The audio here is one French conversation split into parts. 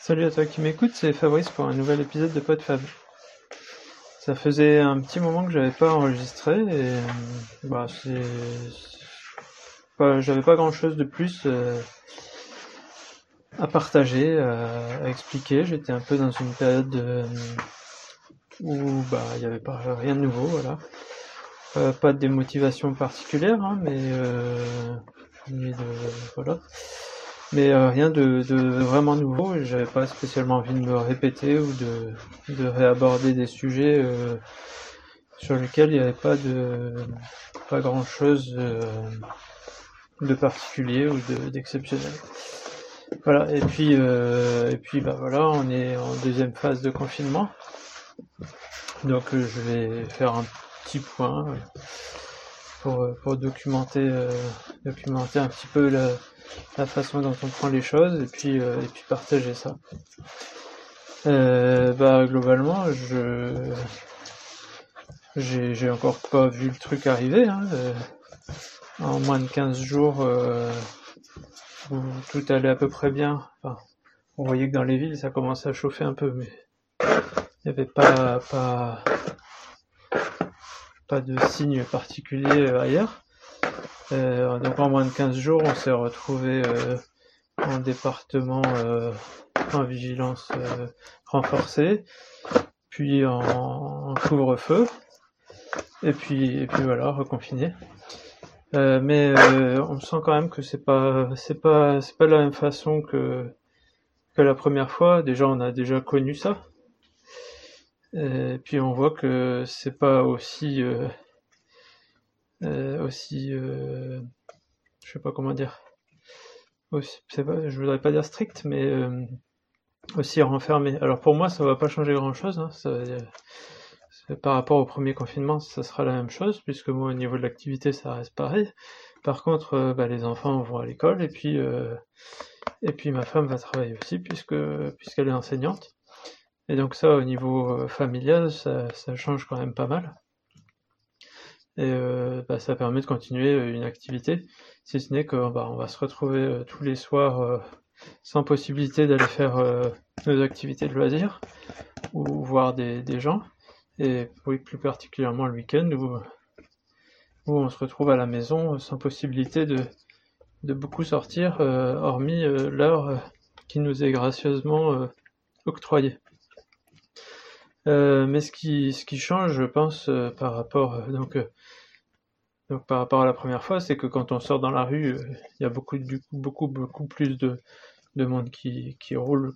Salut à toi qui m'écoute, c'est Fabrice pour un nouvel épisode de PodFab. Ça faisait un petit moment que j'avais pas enregistré et euh, bah c'est j'avais pas grand chose de plus euh, à partager, euh, à expliquer. J'étais un peu dans une période de, où bah il y avait pas rien de nouveau, voilà. pas de démotivation particulière, hein, mais, voilà mais euh, rien de, de, vraiment nouveau. J'avais pas spécialement envie de me répéter ou de, de réaborder des sujets euh, sur lesquels il n'y avait pas de pas grand chose euh, de particulier ou d'exceptionnel. voilà. Et puis et puis bah voilà, on est en deuxième phase de confinement. Donc je vais faire un petit point pour, pour documenter documenter un petit peu la la façon dont on prend les choses et puis euh, puis partager ça. Euh, bah globalement je j'ai encore pas vu le truc arriver hein, euh, en moins de 15 jours où tout allait à peu près bien on voyait que dans les villes ça commençait à chauffer un peu mais il n'y avait pas pas pas de signes particuliers ailleurs euh, donc en moins de 15 jours, on s'est retrouvé euh, en département euh, en vigilance renforcée, puis en, couvre-feu, et puis et puis voilà, reconfiné. mais on sent quand même que c'est pas c'est pas c'est pas la même façon que que la première fois. Déjà, on a déjà connu ça. Et puis on voit que c'est pas aussi aussi, euh, je sais pas comment dire, aussi, je voudrais pas dire strict, mais euh, aussi renfermé. Alors pour moi, ça va pas changer grand chose. Hein, ça, par rapport au premier confinement, ça sera la même chose, puisque moi, au niveau de l'activité, ça reste pareil. Par contre, bah, les enfants vont à l'école, et puis et puis ma femme va travailler aussi, puisque puisqu'elle est enseignante. Et donc ça, au niveau familial, ça, ça change quand même pas mal et euh, bah, ça permet de continuer euh, une activité, si ce n'est que bah, va se retrouver euh, tous les soirs sans possibilité d'aller faire nos activités de loisirs ou voir des, gens, et oui, plus particulièrement le week-end où, où on se retrouve à la maison sans possibilité de, de beaucoup sortir, hormis l'heure qui nous est gracieusement octroyée. Mais ce qui, ce qui change, je pense, par rapport donc donc par rapport à la première fois, c'est que quand on sort dans la rue, euh, il y a beaucoup, du beaucoup, beaucoup plus de, de monde qui, roule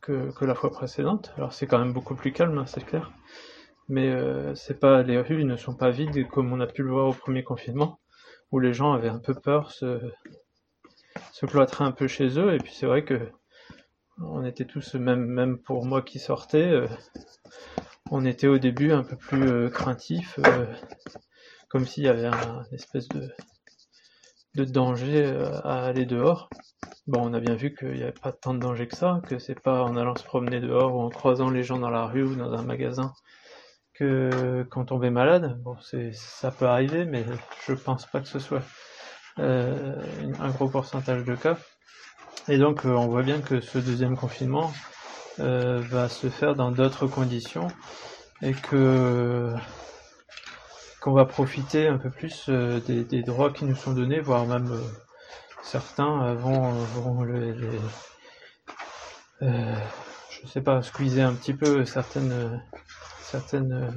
que, la fois précédente. Alors c'est quand même beaucoup plus calme, hein, c'est clair. Mais euh, c'est pas les rues ne sont pas vides comme on a pu le voir au premier confinement, où les gens avaient un peu peur, se, se cloîtraient un peu chez eux. Et puis c'est vrai que on était tous, même, même pour moi qui sortais, euh, on était au début un peu plus euh, craintif comme s'il y avait un espèce de, danger euh, à aller dehors. Bon, on a bien vu qu'il n'y avait pas tant de danger que ça, que c'est pas en allant se promener dehors ou en croisant les gens dans la rue ou dans un magasin que qu'on tombait malade. Bon, c'est ça peut arriver, mais je pense pas que ce soit euh, un gros pourcentage de cas. Et donc, euh, on voit bien que ce deuxième confinement va se faire dans d'autres conditions et que qu'on va profiter un peu plus euh, des, droits qui nous sont donnés, voire même euh, certains euh, vont, vont les, je sais pas, squeezer un petit peu certaines certaines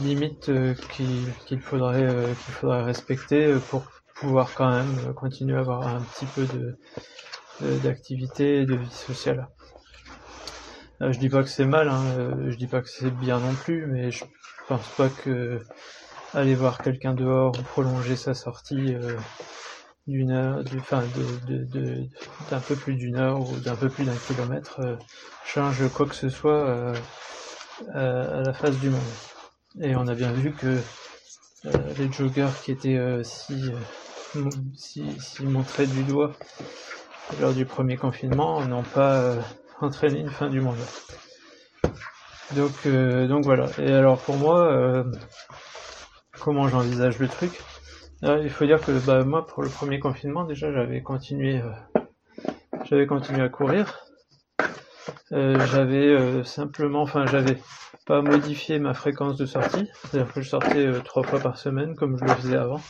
limites qu'il faudrait qu'il faudrait respecter pour pouvoir quand même continuer à avoir un petit peu de d'activité et de vie sociale. je dis pas que c'est mal, hein, je dis pas que c'est bien non plus, mais je pense pas que aller voir quelqu'un dehors ou prolonger sa sortie euh, d'une heure, enfin de, d'un peu plus d'une heure ou d'un peu plus d'un kilomètre euh, change quoi que ce soit euh, à, la face du monde. Et on a bien vu que les joggers qui étaient si, si, si montrés du doigt lors du premier confinement n'ont pas entraîné une fin du monde. Donc, euh, donc voilà. Et alors pour moi, euh, comment j'envisage le truc? Il faut dire que bah, moi, pour le premier confinement, déjà, j'avais continué, euh, j'avais continué à courir. j'avais simplement, enfin j'avais pas modifié ma fréquence de sortie, c'est-à-dire que je sortais trois fois par semaine comme je le faisais avant.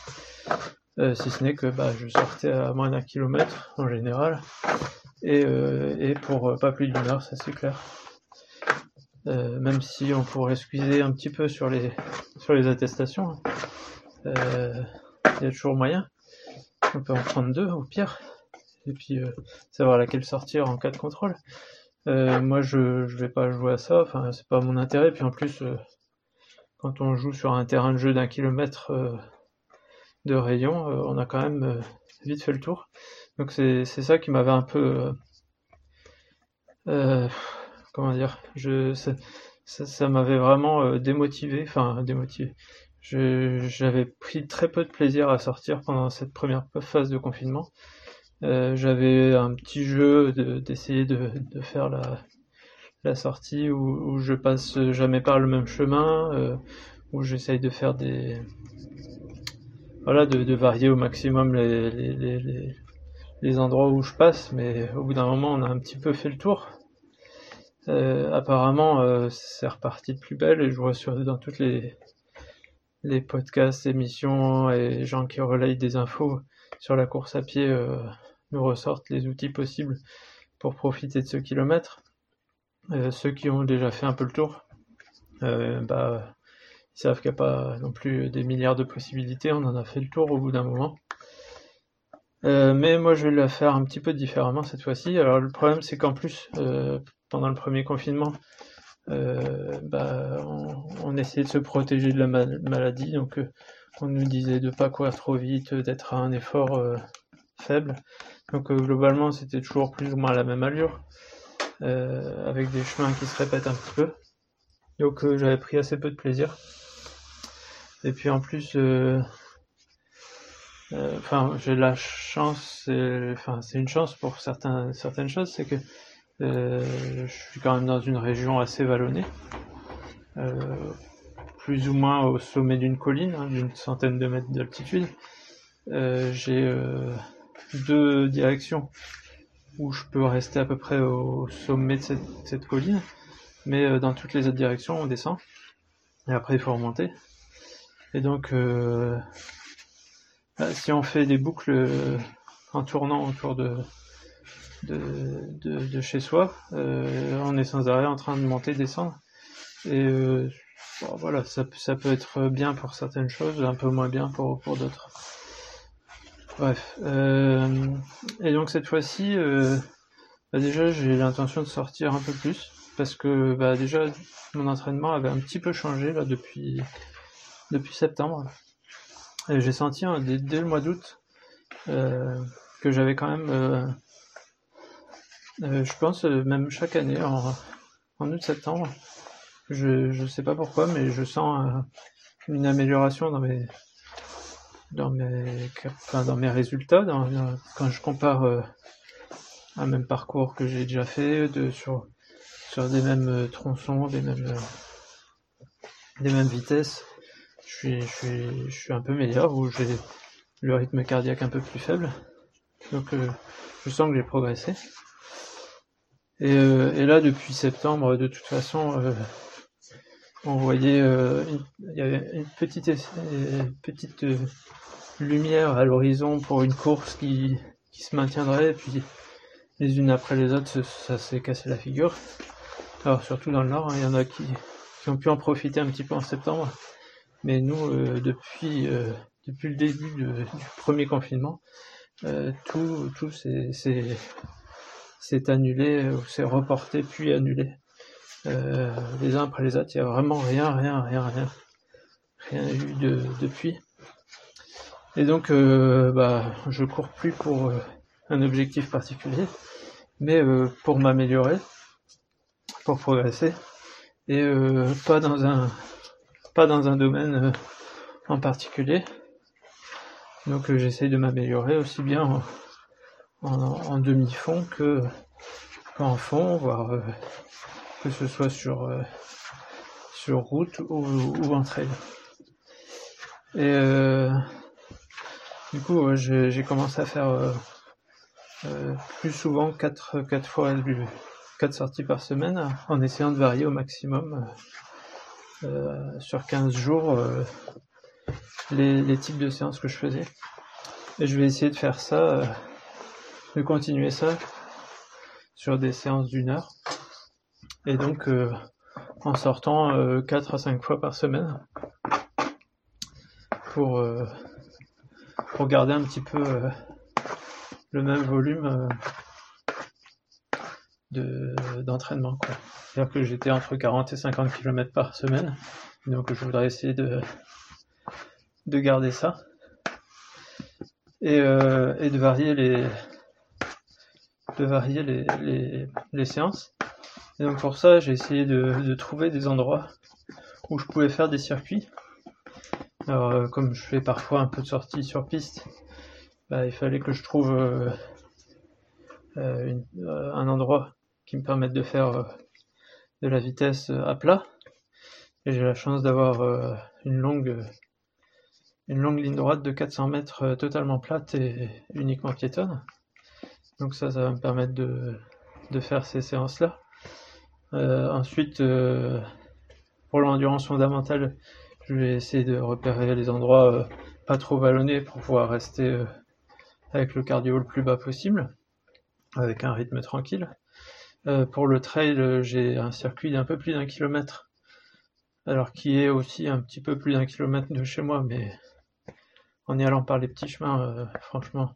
Si ce n'est que bah, je sortais à moins d'un kilomètre en général, et, et pour pas plus d'une heure, ça c'est clair. Euh, même si on pourrait squeezer un petit peu sur les sur les attestations, hein. euh, il y a toujours moyen. On peut en prendre deux au pire, et puis euh, savoir laquelle sortir en cas de contrôle. moi, je je vais pas jouer à ça. Enfin, c'est pas mon intérêt. Puis en plus, quand on joue sur un terrain de jeu d'un kilomètre de rayon, on a quand même vite fait le tour. Donc c'est ça qui m'avait un peu comment dire, je, ça, ça, m'avait vraiment euh, démotivé, enfin démotivé. J'avais pris très peu de plaisir à sortir pendant cette première phase de confinement. Euh, j'avais un petit jeu d'essayer de, faire la, sortie où, je passe jamais par le même chemin, euh, où j'essaye de faire des voilà de, varier au maximum les, les, les, les endroits où je passe, mais au bout d'un moment on a un petit peu fait le tour. Euh, apparemment, euh, c'est reparti de plus belle et je vois sur, dans toutes les, les podcasts, émissions et gens qui relayent des infos sur la course à pied euh, nous ressortent les outils possibles pour profiter de ce kilomètre. ceux qui ont déjà fait un peu le tour, bah, savent qu'il n'y a pas non plus des milliards de possibilités, on en a fait le tour au bout d'un moment. mais moi je vais la faire un petit peu différemment cette fois-ci. Alors le problème c'est qu'en plus, pendant le premier confinement, euh, bah, on, essayait de se protéger de la maladie, donc euh, on nous disait de pas courir trop vite, d'être à un effort euh, faible. Donc globalement, c'était toujours plus ou moins la même allure, avec des chemins qui se répètent un petit peu. Donc j'avais pris assez peu de plaisir. Et puis en plus, enfin j'ai la chance, enfin c'est une chance pour certains, certaines choses, c'est que euh, je suis quand même dans une région assez vallonnée, euh, plus ou moins au sommet d'une colline, hein, d'une centaine de mètres d'altitude. Euh, j'ai deux directions où je peux rester à peu près au sommet de cette, colline, mais dans toutes les autres directions on descend, et après il faut remonter. Et donc, bah, si on fait des boucles en tournant autour de, chez soi. Euh, on est sans arrêt en train de monter, descendre. Et euh, voilà, ça, peut être bien pour certaines choses, un peu moins bien pour, d'autres. Bref. Euh, et donc cette fois-ci, bah déjà j'ai l'intention de sortir un peu plus parce que bah déjà mon entraînement avait un petit peu changé là depuis depuis septembre. Et j'ai senti hein, dès, le mois d'août que j'avais quand même euh, je pense euh, même chaque année, en, août-septembre, je je sais pas pourquoi, mais je sens euh, une amélioration dans mes dans mes dans mes résultats, dans, quand je compare un même parcours que j'ai déjà fait, de sur sur des mêmes tronçons, des mêmes des mêmes vitesses, je suis un peu meilleur ou j'ai le rythme cardiaque un peu plus faible, donc je sens que j'ai progressé. Et, euh, et, là, depuis septembre, de toute façon, euh, on voyait, euh, il y avait une petite, lumière à l'horizon pour une course qui, se maintiendrait, et puis les unes après les autres, ça, s'est cassé la figure. Alors surtout dans le nord, hein, il y en a qui, ont pu en profiter un petit peu en septembre, mais nous, depuis, depuis le début du premier confinement, tout, tout c'est c'est annulé ou c'est reporté puis annulé. Euh, les uns après les autres, il n'y a vraiment rien, rien, rien, rien, rien eu de, depuis. Et donc, euh, bah, je cours plus pour euh, un objectif particulier, mais pour m'améliorer, pour progresser, et pas dans un, pas dans un domaine en particulier. Donc, j'essaye de m'améliorer aussi bien en, demi-fond que qu'en fond, voire euh, que ce soit sur euh, sur route ou, en trail. Et euh, du coup, j'ai commencé à faire euh, plus souvent 4, 4 fois 4 sorties par semaine en essayant de varier au maximum euh, sur 15 jours euh, les, types de séances que je faisais. Et je vais essayer de faire ça, euh, de continuer ça sur des séances d'une heure. Et donc euh, en sortant 4 à 5 fois par semaine pour, pour garder un petit peu le même volume de d'entraînement quoi. C'est-à-dire que j'étais entre 40 et 50 km par semaine. Donc je voudrais essayer de de garder ça et, euh, et de varier les de varier les, les, séances. Et donc pour ça, j'ai essayé de, de, trouver des endroits où je pouvais faire des circuits. Alors euh, comme je fais parfois un peu de sortie sur piste, bah, il fallait que je trouve euh, un endroit qui me permettent de faire euh, de la vitesse euh, à plat. Et j'ai la chance d'avoir euh, une longue une longue ligne droite de 400 mètres totalement plate et uniquement piétonne. Donc ça, ça va me permettre de, faire ces séances-là. Ensuite, pour l'endurance fondamentale, je vais essayer de repérer les endroits pas trop vallonnés pour pouvoir rester avec le cardio le plus bas possible, avec un rythme tranquille. Euh, pour le trail, euh, j'ai un circuit d'un peu plus d'un kilomètre, alors qui est aussi un petit peu plus d'un kilomètre de chez moi, mais en y allant par les petits chemins, euh, franchement,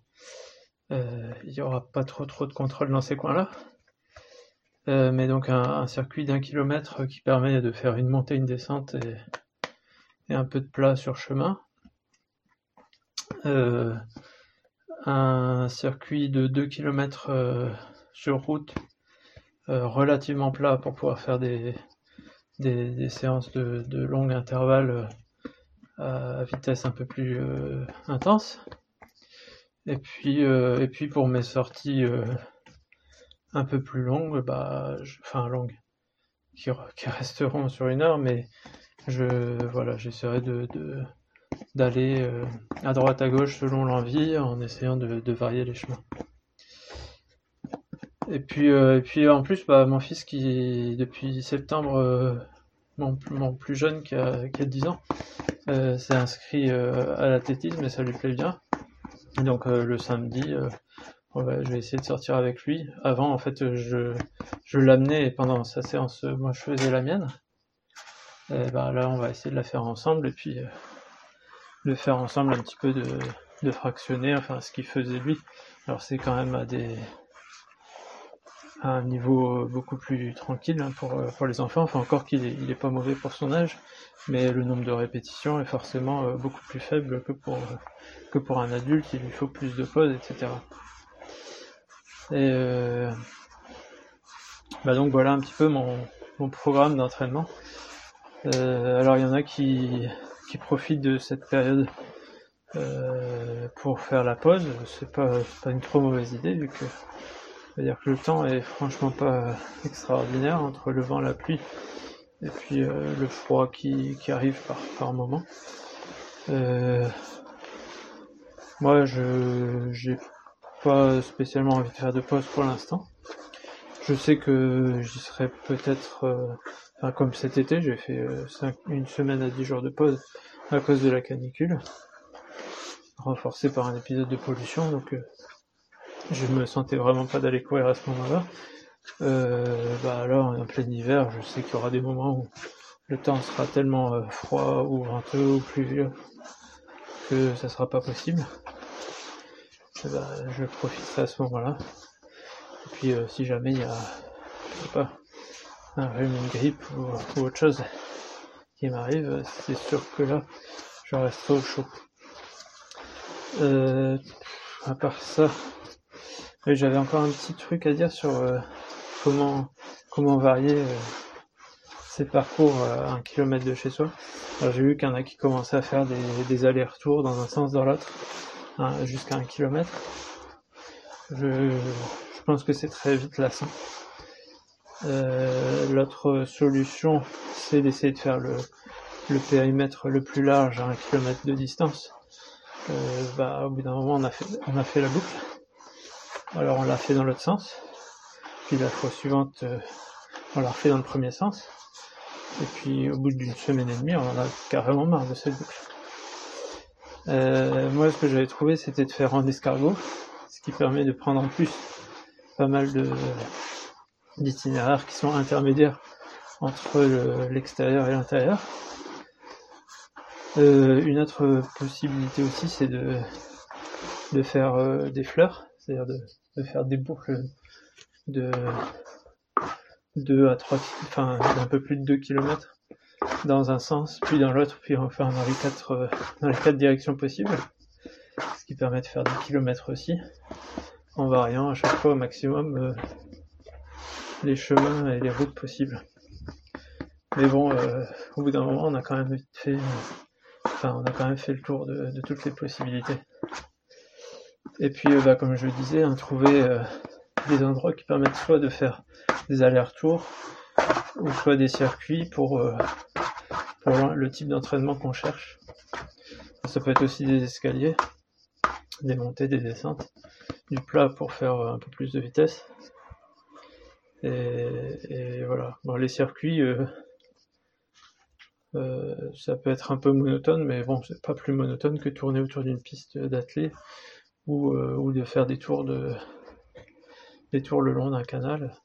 il n'y aura pas trop trop de contrôle dans ces coins-là. Mais donc un, circuit d'un kilomètre qui permet de faire une montée, une descente et, un peu de plat sur chemin. Un circuit de 2 km sur route relativement plat pour pouvoir faire des, séances de, de long intervalle euh, à vitesse un peu plus euh, intense. Et puis, euh, et puis pour mes sorties euh, un peu plus longues, bah, enfin longues, qui, resteront sur une heure, mais je voilà, j'essaierai de, d'aller à droite à gauche selon l'envie en essayant de varier les chemins. Et puis, euh, et puis en plus, bah, mon fils qui, depuis septembre, euh, mon, plus jeune qui a, qui a 10 ans, euh, s'est inscrit euh, à l'athlétisme et ça lui plaît bien. Et donc euh, le samedi, ouais, je vais essayer de sortir avec lui. Avant, en fait, je, je l'amenais et pendant sa séance, moi je faisais la mienne. Et bah, là, on va essayer de la faire ensemble et puis de faire ensemble un petit peu de, de fractionner, enfin ce qu'il faisait lui. Alors c'est quand même à des un niveau beaucoup plus tranquille hein, pour, euh, pour les enfants, enfin encore qu'il est, il est pas mauvais pour son âge, mais le nombre de répétitions est forcément euh, beaucoup plus faible que pour, que pour un adulte, il lui faut plus de pauses, etc. Et euh, bah donc voilà un petit peu mon, mon programme d'entraînement. Euh, alors il y en a qui, qui profitent de cette période euh, pour faire la pause, c'est pas, pas une trop mauvaise idée vu que c'est-à-dire que le temps est franchement pas extraordinaire entre le vent, la pluie et puis euh, le froid qui, qui arrive par, par moment. Euh, moi, je j'ai pas spécialement envie de faire de pause pour l'instant. Je sais que j'y serai peut-être, euh, enfin, comme cet été, j'ai fait euh, cinq, une semaine à 10 jours de pause à cause de la canicule, renforcé par un épisode de pollution, donc je me sentais vraiment pas d'aller courir à ce moment-là. Euh, bah là, en plein hiver, je sais qu'il y aura des moments où le temps sera tellement euh, froid ou venteux ou pluvieux que ça sera pas possible. Bah, je profiterai à ce moment-là. Et puis, euh, si jamais il y a, je sais pas, un rhume, une grippe ou, ou autre chose qui m'arrive, c'est sûr que là, je resterai au chaud. Euh, à part ça, j'avais encore un petit truc à dire sur euh, comment comment varier euh, ces parcours euh, à un kilomètre de chez soi. J'ai vu qu'il y en a qui commençaient à faire des, des allers-retours dans un sens dans l'autre, hein, jusqu'à un kilomètre. Je, je, pense que c'est très vite lassant. Euh, L'autre solution, c'est d'essayer de faire le, le périmètre le plus large à un kilomètre de distance. Euh, bah, au bout d'un moment, on a fait, on a fait la boucle. Alors on l'a fait dans l'autre sens, puis la fois suivante, euh, on l'a refait dans le premier sens, et puis au bout d'une semaine et demie, on en a carrément marre de cette boucle. Euh, moi, ce que j'avais trouvé, c'était de faire en escargot, ce qui permet de prendre en plus pas mal de d'itinéraires qui sont intermédiaires entre l'extérieur et l'intérieur. Euh, une autre possibilité aussi, c'est de, de faire euh, des fleurs, c'est-à-dire de, de, faire des boucles de 2 à 3, enfin d'un peu plus de 2 km dans un sens, puis dans l'autre, puis enfin dans les quatre, euh, dans les quatre directions possibles, ce qui permet de faire des kilomètres aussi, en variant à chaque fois au maximum euh, les chemins et les routes possibles. Mais bon, euh, au bout d'un moment, on a quand même fait, enfin, on a quand même fait le tour de, de toutes les possibilités. Et puis, bah, comme je le disais, hein, trouver des endroits qui permettent soit de faire des allers-retours, ou soit des circuits pour, euh, pour le type d'entraînement qu'on cherche. Ça peut être aussi des escaliers, des montées, des descentes, du plat pour faire un peu plus de vitesse. Et, voilà. Bon, les circuits, euh, euh, ça peut être un peu monotone, mais bon, c'est pas plus monotone que tourner autour d'une piste d'athlée ou, ou de faire des tours de des tours le long d'un canal.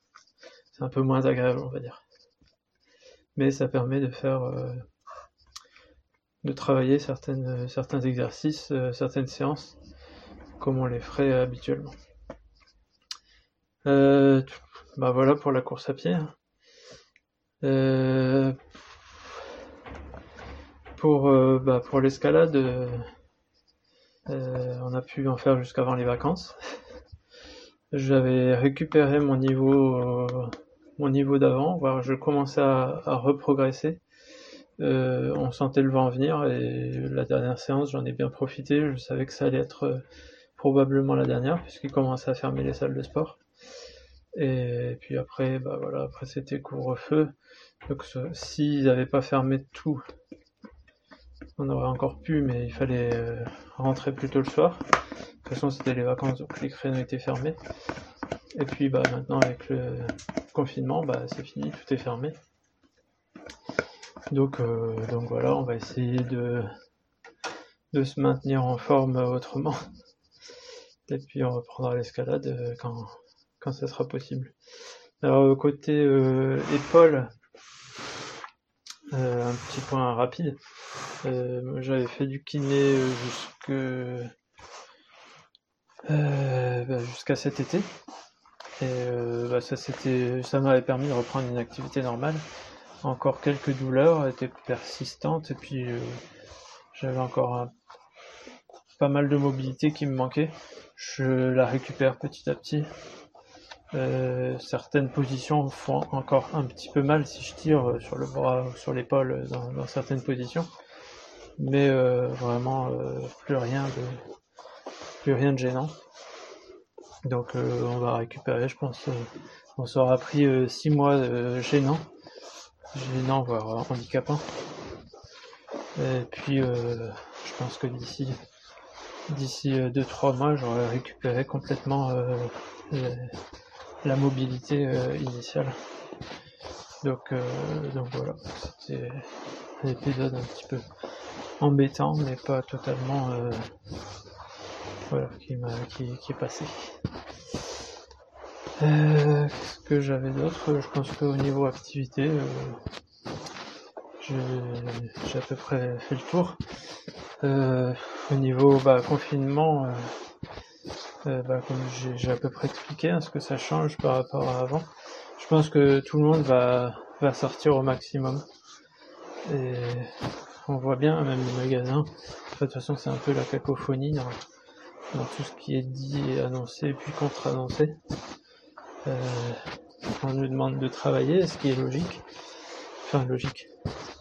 C'est un peu moins agréable, on va dire mais ça permet de faire euh, de travailler certaines, certains exercices, euh, certaines séances, comme on les ferait habituellement. Euh, bah voilà pour la course à pied. pour bah pour l'escalade, on a pu en faire jusqu'avant les vacances. J'avais récupéré mon niveau mon niveau d'avant, voire je commençais à, reprogresser. Euh, on sentait le vent venir et la dernière séance, j'en ai bien profité. Je savais que ça allait être euh, probablement la dernière puisqu'ils commençaient à fermer les salles de sport. Et puis après, bah voilà, après c'était couvre-feu. Donc s'ils n'avaient pas fermé tout, on aurait encore pu, mais il fallait euh, rentrer plus tôt le soir. De toute façon, c'était les vacances, donc les créneaux étaient fermés. Et puis bah maintenant avec le confinement, bah c'est fini, tout est fermé. Donc, euh, donc voilà, on va essayer de, de se maintenir en forme autrement. Et puis on reprendra l'escalade euh, quand, quand ça sera possible. Alors côté euh, épaule, un petit point rapide. J'avais fait du kiné jusque bah, jusqu'à cet été. Et euh, bah, ça c'était, ça m'avait permis de reprendre une activité normale. Encore quelques douleurs étaient persistantes et puis euh, j'avais encore pas mal de mobilité qui me manquait. Je la récupère petit à petit. Euh, certaines positions font encore un petit peu mal si je tire sur le bras ou sur l'épaule dans, dans, certaines positions, mais vraiment plus rien de plus rien de gênant. Donc euh, on va récupérer, je pense, euh, on s'aura pris 6 euh, mois gênants, gênants voire handicapants. Et puis je pense que d'ici d'ici 2-3 mois j'aurai récupéré complètement la mobilité initiale. Donc, donc voilà, c'était un épisode un petit peu embêtant, mais pas totalement voilà, qui, m'a, qui, qui est passé. Euh, qu'est-ce que j'avais d'autre? Je pense qu'au niveau activité, euh, j'ai, à peu près fait le tour. Euh, au niveau bah, confinement, bah, comme j'ai, à peu près expliqué hein, ce que ça change par rapport à avant, je pense que tout le monde va, va sortir au maximum. Et on voit bien, même les magasins, de toute façon c'est un peu la cacophonie dans, tout ce qui est dit et annoncé puis contre-annoncé. Euh, on nous demande de travailler, ce qui est logique. Enfin, logique.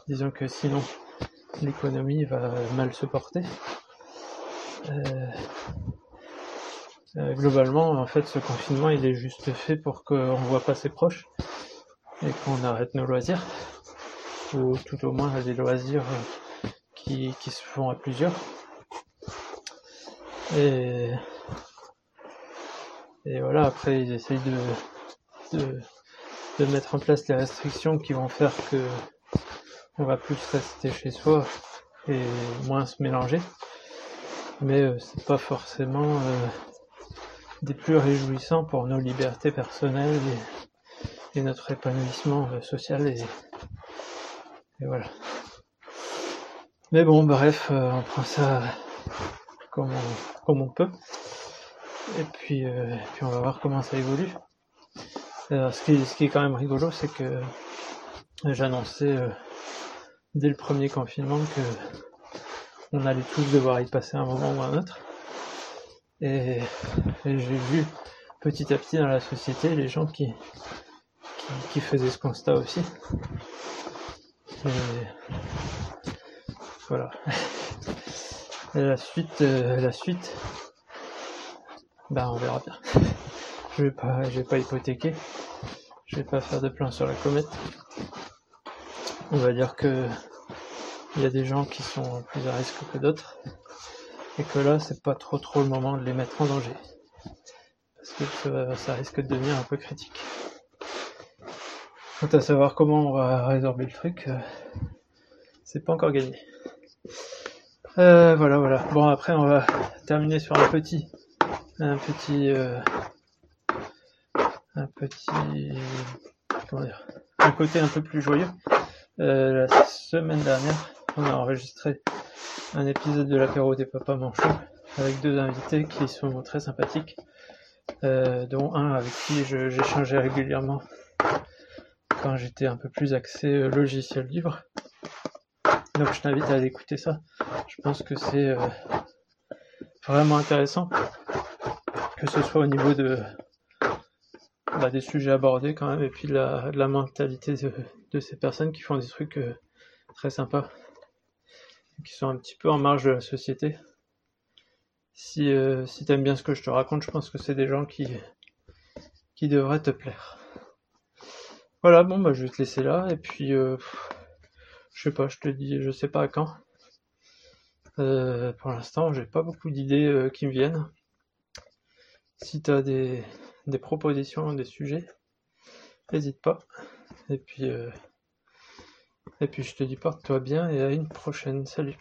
Disons que sinon, l'économie va mal se porter. Euh, euh, globalement, en fait, ce confinement, il est juste fait pour qu'on voit pas ses proches et qu'on arrête nos loisirs, ou tout au moins des loisirs qui, qui se font à plusieurs. Et Et voilà, après ils essayent de, de, de mettre en place les restrictions qui vont faire que on va plus rester chez soi et moins se mélanger. Mais euh, c'est pas forcément euh, des plus réjouissants pour nos libertés personnelles et, et notre épanouissement euh, social et, et, voilà. Mais bon, bref, on prend ça comme on, comme on peut. Et puis, puis on va voir comment ça évolue. Ce, qui, ce qui est quand même rigolo, c'est que j'annonçais dès le premier confinement que on allait tous devoir y passer un moment ou un autre. Et, j'ai vu petit à petit dans la société les gens qui, qui, faisaient ce constat aussi. Et voilà. La suite, euh, la suite, ben on verra bien. Je vais pas, je vais pas hypothéquer. Je vais pas faire de plan sur la comète. On va dire que il y a des gens qui sont plus à risque que d'autres et que là c'est pas trop trop le moment de les mettre en danger parce que ça, risque de devenir un peu critique. Quant à savoir comment on va résorber le truc, euh, c'est pas encore gagné. Euh, voilà, voilà. Bon, après, on va terminer sur un petit, un petit, euh, un petit, comment dire, un côté un peu plus joyeux. la semaine dernière, on a enregistré un épisode de l'apéro des papas manchots avec deux invités qui sont très sympathiques, euh, dont un avec qui j'échangeais régulièrement quand j'étais un peu plus axé euh, logiciel libre. Donc je t'invite à écouter ça. Je pense que c'est euh, vraiment intéressant, que ce soit au niveau de bah, des sujets abordés quand même, et puis de la, mentalité de, ces personnes qui font des trucs très sympas qui sont un petit peu en marge de la société. Si, euh, si t'aimes bien ce que je te raconte, je pense que c'est des gens qui devraient te plaire. Voilà, bon, bah, je vais te laisser là, et puis, euh, je sais pas, je te dis, je sais pas à quand. Euh, pour l'instant, j'ai pas beaucoup d'idées euh, qui me viennent. Si t'as des, des propositions, des sujets, n'hésite pas. Et puis, et puis je te dis porte-toi bien et à une prochaine. Salut.